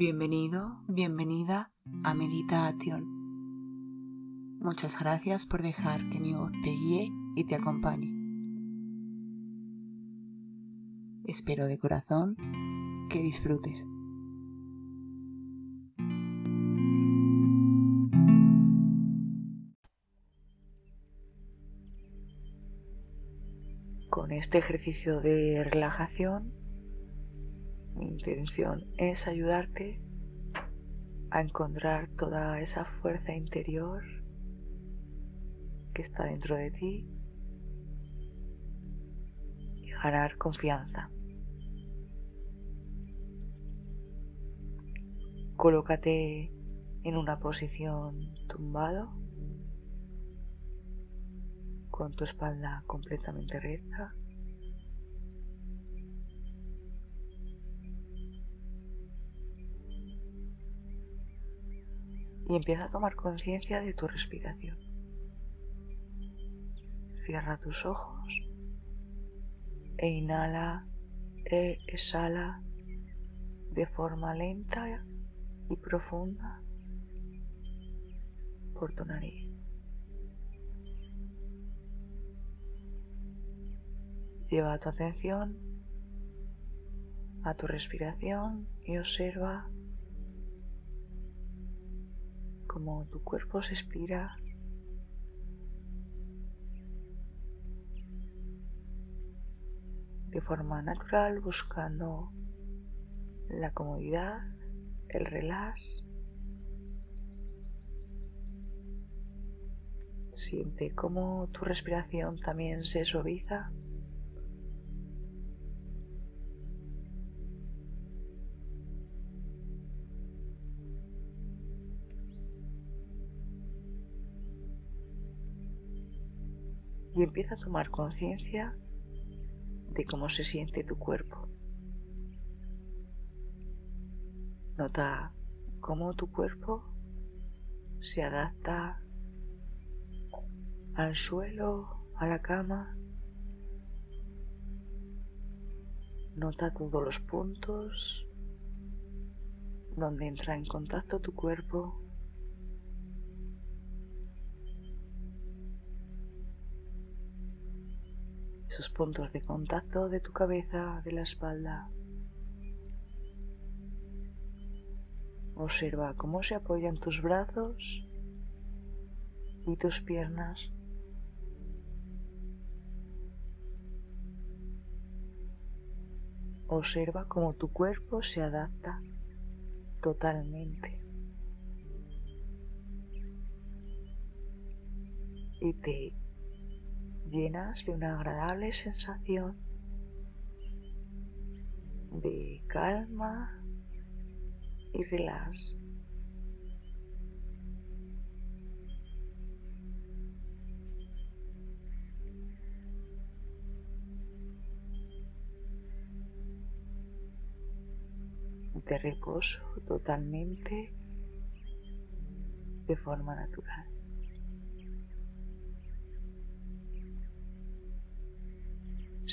Bienvenido, bienvenida a Meditación. Muchas gracias por dejar que mi voz te guíe y te acompañe. Espero de corazón que disfrutes. Con este ejercicio de relajación, mi intención es ayudarte a encontrar toda esa fuerza interior que está dentro de ti y ganar confianza. Colócate en una posición tumbado con tu espalda completamente recta. Y empieza a tomar conciencia de tu respiración. Cierra tus ojos e inhala e exhala de forma lenta y profunda por tu nariz. Lleva tu atención a tu respiración y observa cómo tu cuerpo se estira de forma natural buscando la comodidad el relax. Siente cómo tu respiración también se suaviza. Y empieza a tomar conciencia de cómo se siente tu cuerpo. Nota cómo tu cuerpo se adapta al suelo, a la cama. Nota todos los puntos donde entra en contacto tu cuerpo. Puntos de contacto de tu cabeza, de la espalda. Observa cómo se apoyan tus brazos y tus piernas. Observa cómo tu cuerpo se adapta totalmente. Y te llenas de una agradable sensación de calma y relax. De reposo totalmente de forma natural.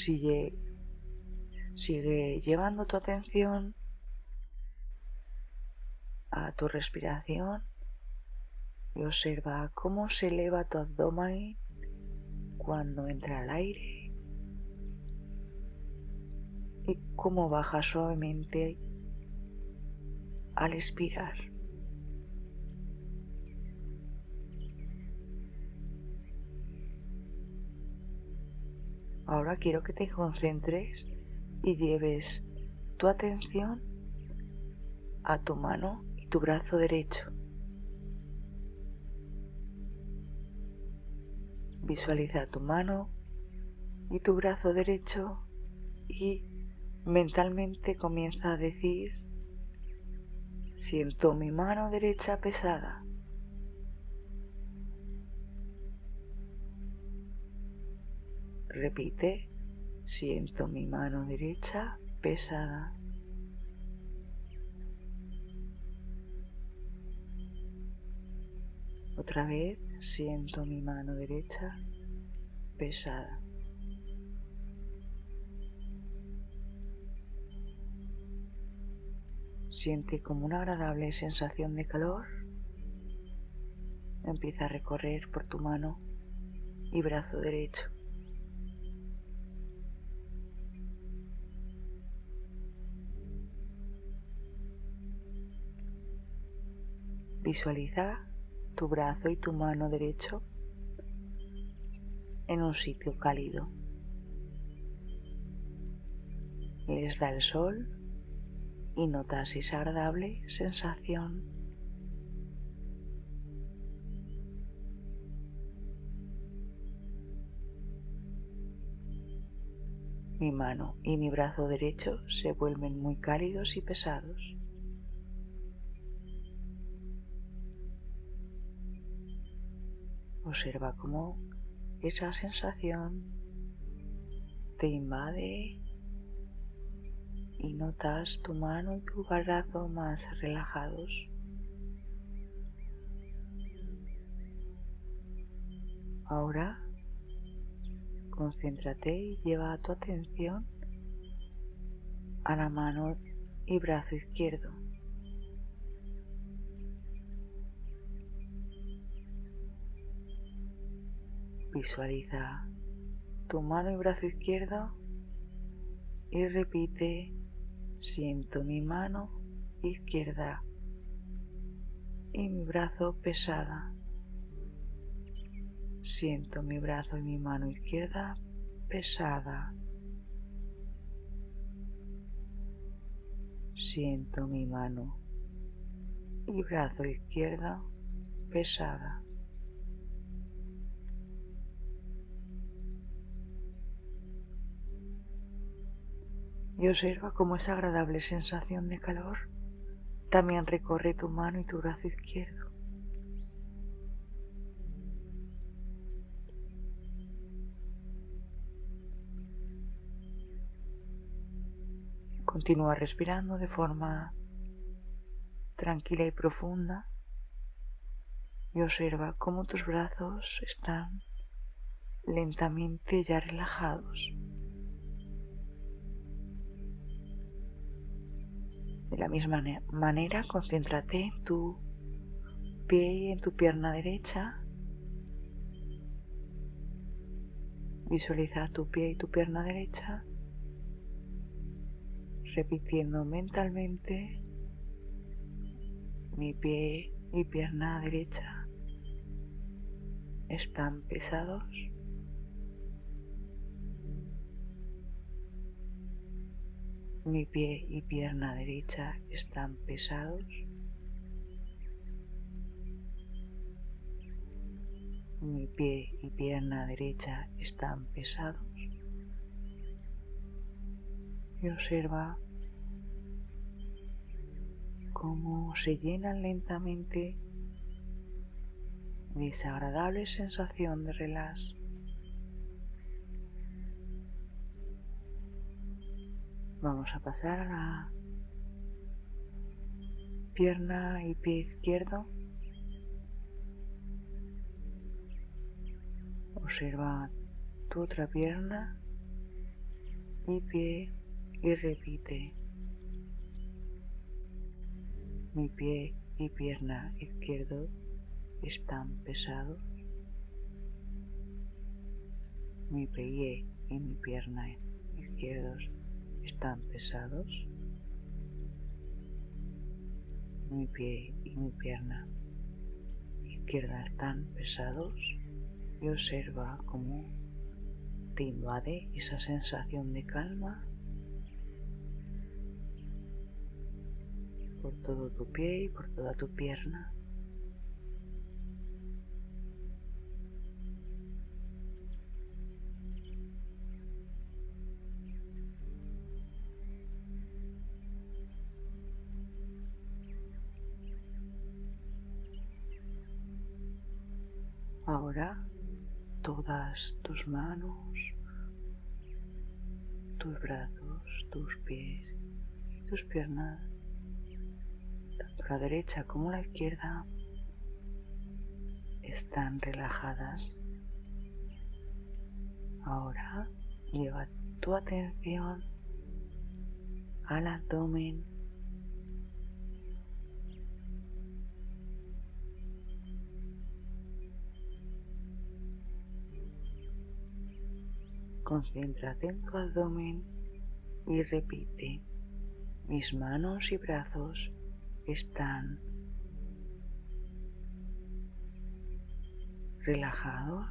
Sigue, sigue llevando tu atención a tu respiración y observa cómo se eleva tu abdomen cuando entra el aire y cómo baja suavemente al expirar. Ahora quiero que te concentres y lleves tu atención a tu mano tu brazo derecho. Visualiza tu mano y tu brazo derecho y mentalmente comienza a decir, siento mi mano derecha pesada. Repite, siento mi mano derecha pesada. Otra vez siento mi mano derecha pesada. Siente como una agradable sensación de calor empieza a recorrer por tu mano y brazo derecho. Visualiza tu brazo y tu mano derecho en un sitio cálido. Les da el sol y notas esa agradable sensación. Mi mano y mi brazo derecho se vuelven muy cálidos y pesados. Observa cómo esa sensación te invade y notas tu mano y tu brazo más relajados. Ahora concéntrate y lleva tu atención a la mano y brazo izquierdo. Visualiza tu mano y brazo izquierdo y repite, siento mi mano izquierda y mi brazo pesada. Siento mi brazo y mi mano izquierda pesada. Siento mi mano y brazo izquierdo pesada. Y observa cómo esa agradable sensación de calor también recorre tu mano y tu brazo izquierdo. Continúa respirando de forma tranquila y profunda y observa cómo tus brazos están lentamente ya relajados. De la misma manera, concéntrate en tu pie y en tu pierna derecha. Visualiza tu pie y tu pierna derecha, repitiendo mentalmente mi pie y pierna derecha están pesados. Mi pie y pierna derecha están pesados. Mi pie y pierna derecha están pesados. Y observa cómo se llenan lentamente de esa agradable sensación de relax. Vamos a pasar a la pierna y pie izquierdo. Observa tu otra pierna y pie y repite. Mi pie y pierna izquierdo están pesados. Mi pie y mi pierna izquierdos están pesados. Mi pie y mi pierna izquierda están pesados y observa cómo te invade esa sensación de calma por todo tu pie y por toda tu pierna. Tus manos, tus brazos, tus pies tus piernas, tanto la derecha como la izquierda, están relajadas. Ahora lleva tu atención al abdomen Concéntrate en tu abdomen y repite, mis manos y brazos están relajados,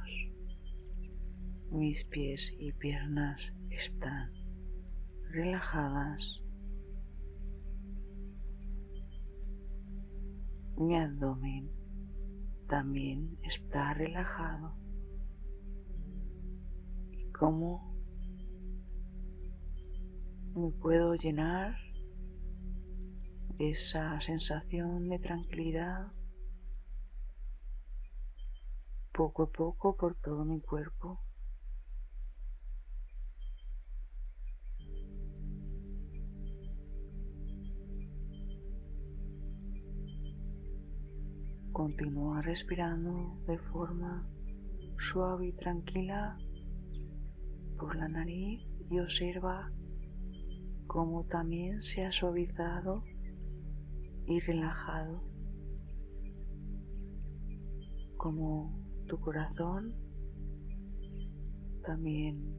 mis pies y piernas están relajadas, mi abdomen también está relajado cómo me puedo llenar esa sensación de tranquilidad poco a poco por todo mi cuerpo. Continúa respirando de forma suave y tranquila por la nariz y observa cómo también se ha suavizado y relajado, como tu corazón también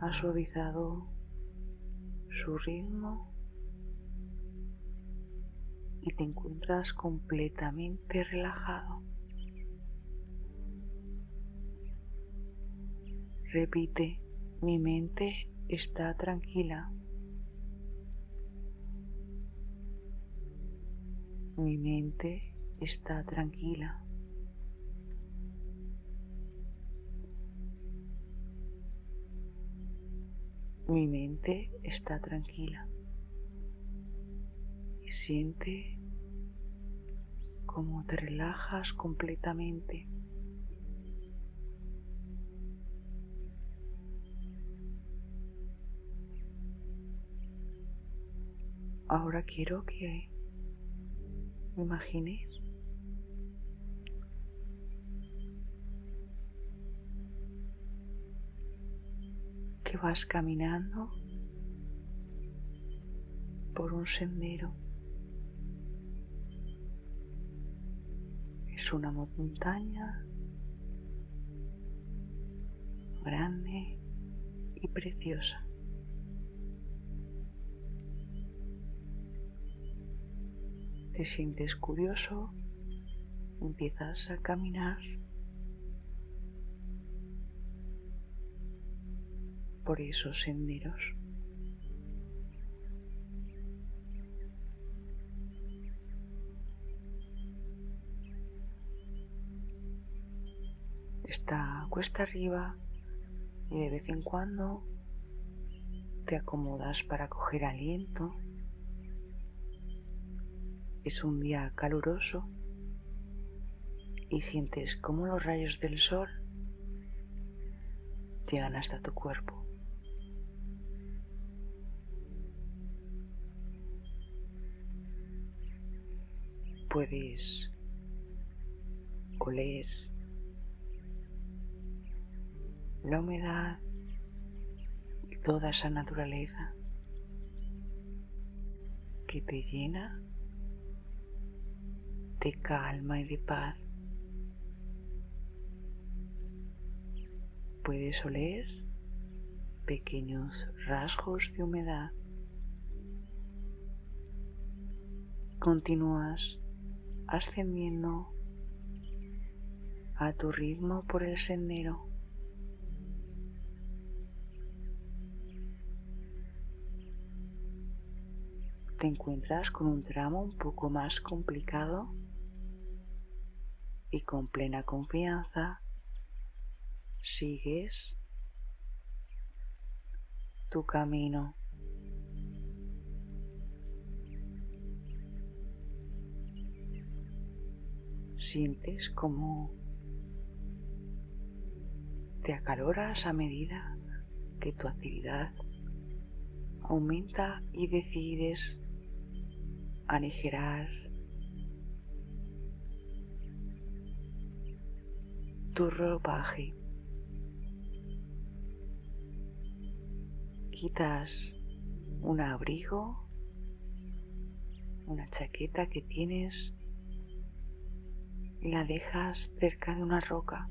ha suavizado su ritmo y te encuentras completamente relajado. Repite, mi mente está tranquila. Mi mente está tranquila. Mi mente está tranquila y siente cómo te relajas completamente. Ahora quiero que imagines que vas caminando por un sendero. Es una montaña grande y preciosa. Te sientes curioso, empiezas a caminar por esos senderos. Está cuesta arriba y de vez en cuando te acomodas para coger aliento. Es un día caluroso y sientes como los rayos del sol llegan hasta tu cuerpo. puedes oler la humedad y toda esa naturaleza que te llena de calma y de paz. Puedes oler pequeños rasgos de humedad. Continúas ascendiendo a tu ritmo por el sendero. Te encuentras con un tramo un poco más complicado y con plena confianza sigues tu camino. sientes como te acaloras a medida que tu actividad aumenta y decides aligerar tu ropaje. Quitas un abrigo, una chaqueta que tienes y la dejas cerca de una roca.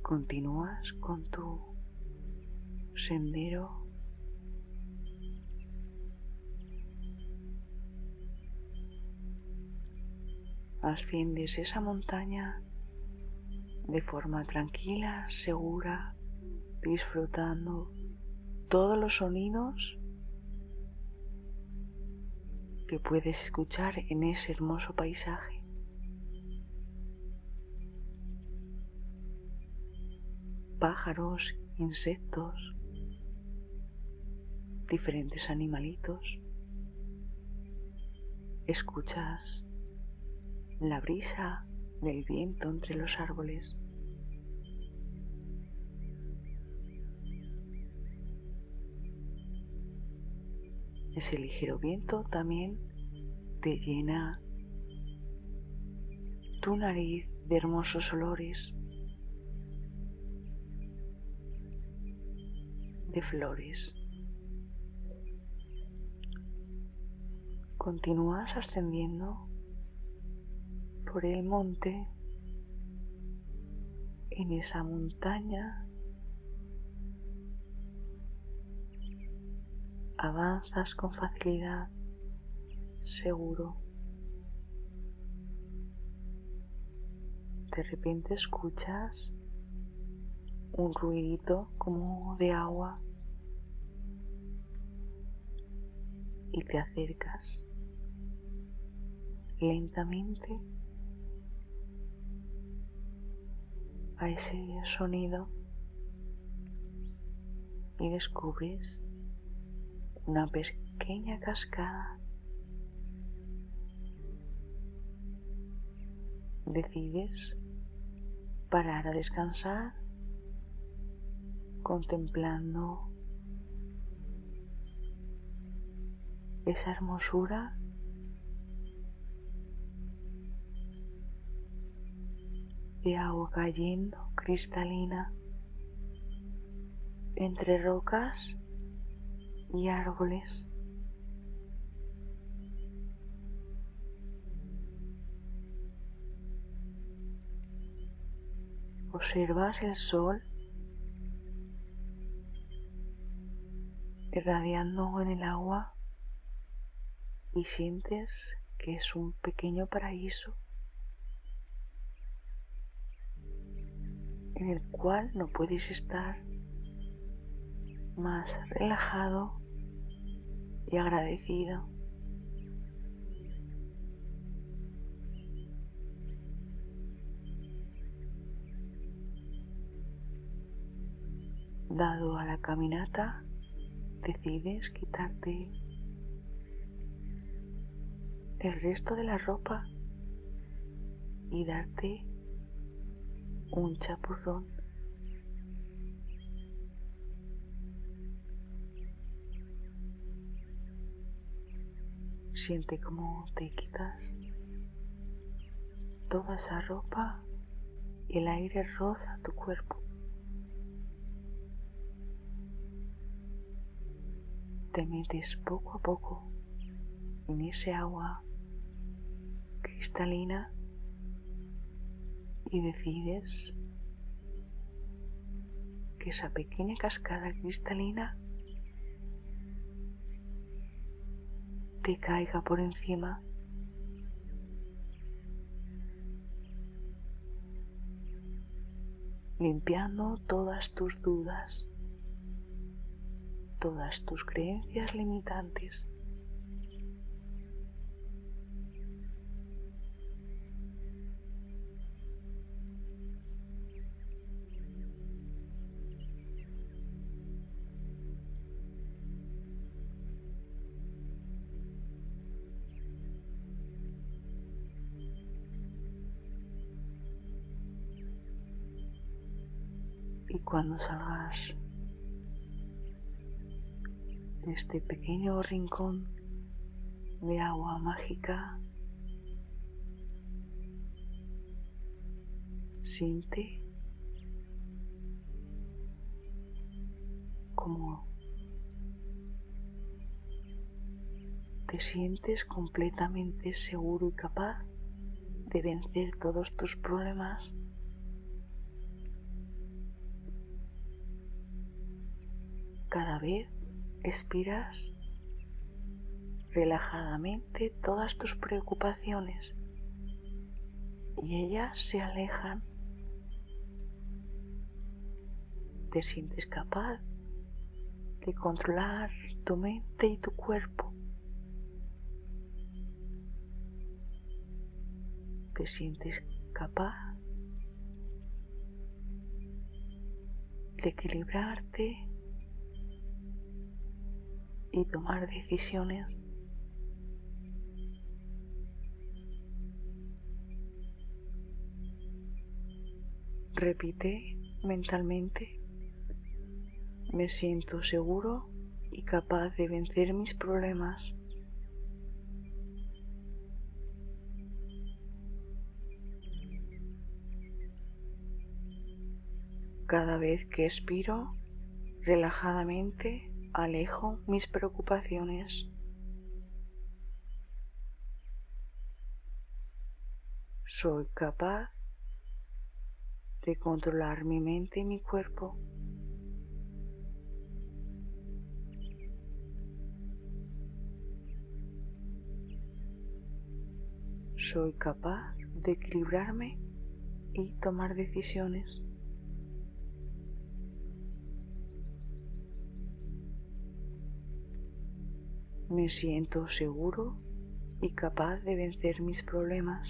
Continúas con tu sendero asciendes esa montaña de forma tranquila, segura, disfrutando todos los sonidos que puedes escuchar en ese hermoso paisaje. Pájaros, insectos, diferentes animalitos. Escuchas la brisa del viento entre los árboles. Ese ligero viento también te llena tu nariz de hermosos olores, de flores. Continúas ascendiendo por el monte en esa montaña avanzas con facilidad, seguro. De repente escuchas un ruidito como de agua y te acercas lentamente a ese sonido y descubres una pequeña cascada. Decides parar a descansar contemplando esa hermosura de agua cayendo cristalina entre rocas y árboles. Observas el sol irradiando en el agua y sientes que es un pequeño paraíso en el cual no puedes estar más relajado y agradecido. Dado a la caminata, decides quitarte el resto de la ropa y darte un chapuzón. Siente cómo te quitas toda esa ropa y el aire roza tu cuerpo. Te metes poco a poco en ese agua cristalina y decides que esa pequeña cascada cristalina te caiga por encima. limpiando todas tus dudas, todas tus creencias limitantes. Y cuando salgas de este pequeño rincón de agua mágica, siente como te sientes completamente seguro y capaz de vencer todos tus problemas cada vez expiras relajadamente todas tus preocupaciones y ellas se alejan. Te sientes capaz de controlar tu mente y tu cuerpo. Te sientes capaz de equilibrarte y tomar decisiones Repite mentalmente, me siento seguro y capaz de vencer mis problemas. Cada vez que expiro, relajadamente alejo mis preocupaciones. Soy capaz de controlar mi mente y mi cuerpo. Soy capaz de equilibrarme y tomar decisiones. Me siento seguro y capaz de vencer mis problemas.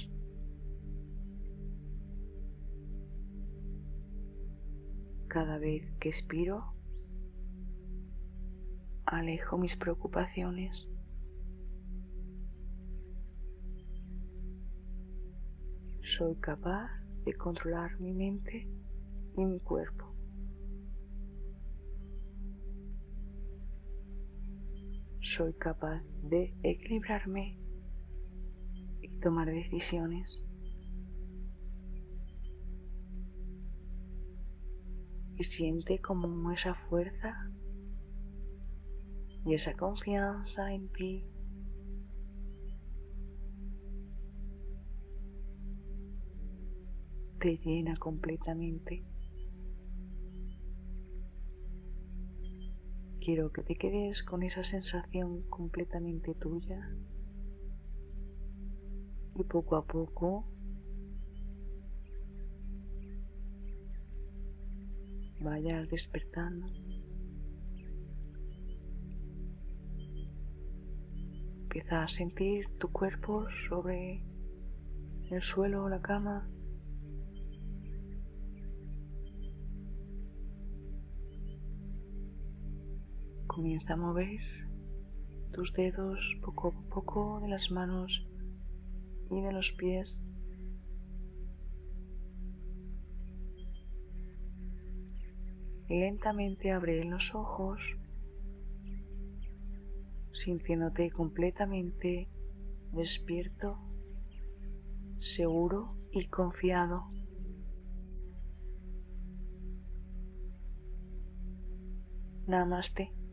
Cada vez que expiro, alejo mis preocupaciones. Soy capaz de controlar mi mente y mi cuerpo. Soy capaz de equilibrarme y tomar decisiones. y siente como esa fuerza y esa confianza en ti te llena completamente. Quiero que te quedes con esa sensación completamente tuya y poco a poco vayas despertando. Empieza a sentir tu cuerpo sobre el suelo o la cama. Comienza a mover tus dedos poco a poco de las manos y de los pies Lentamente abre los ojos, sintiéndote completamente despierto, seguro y confiado. Namaste.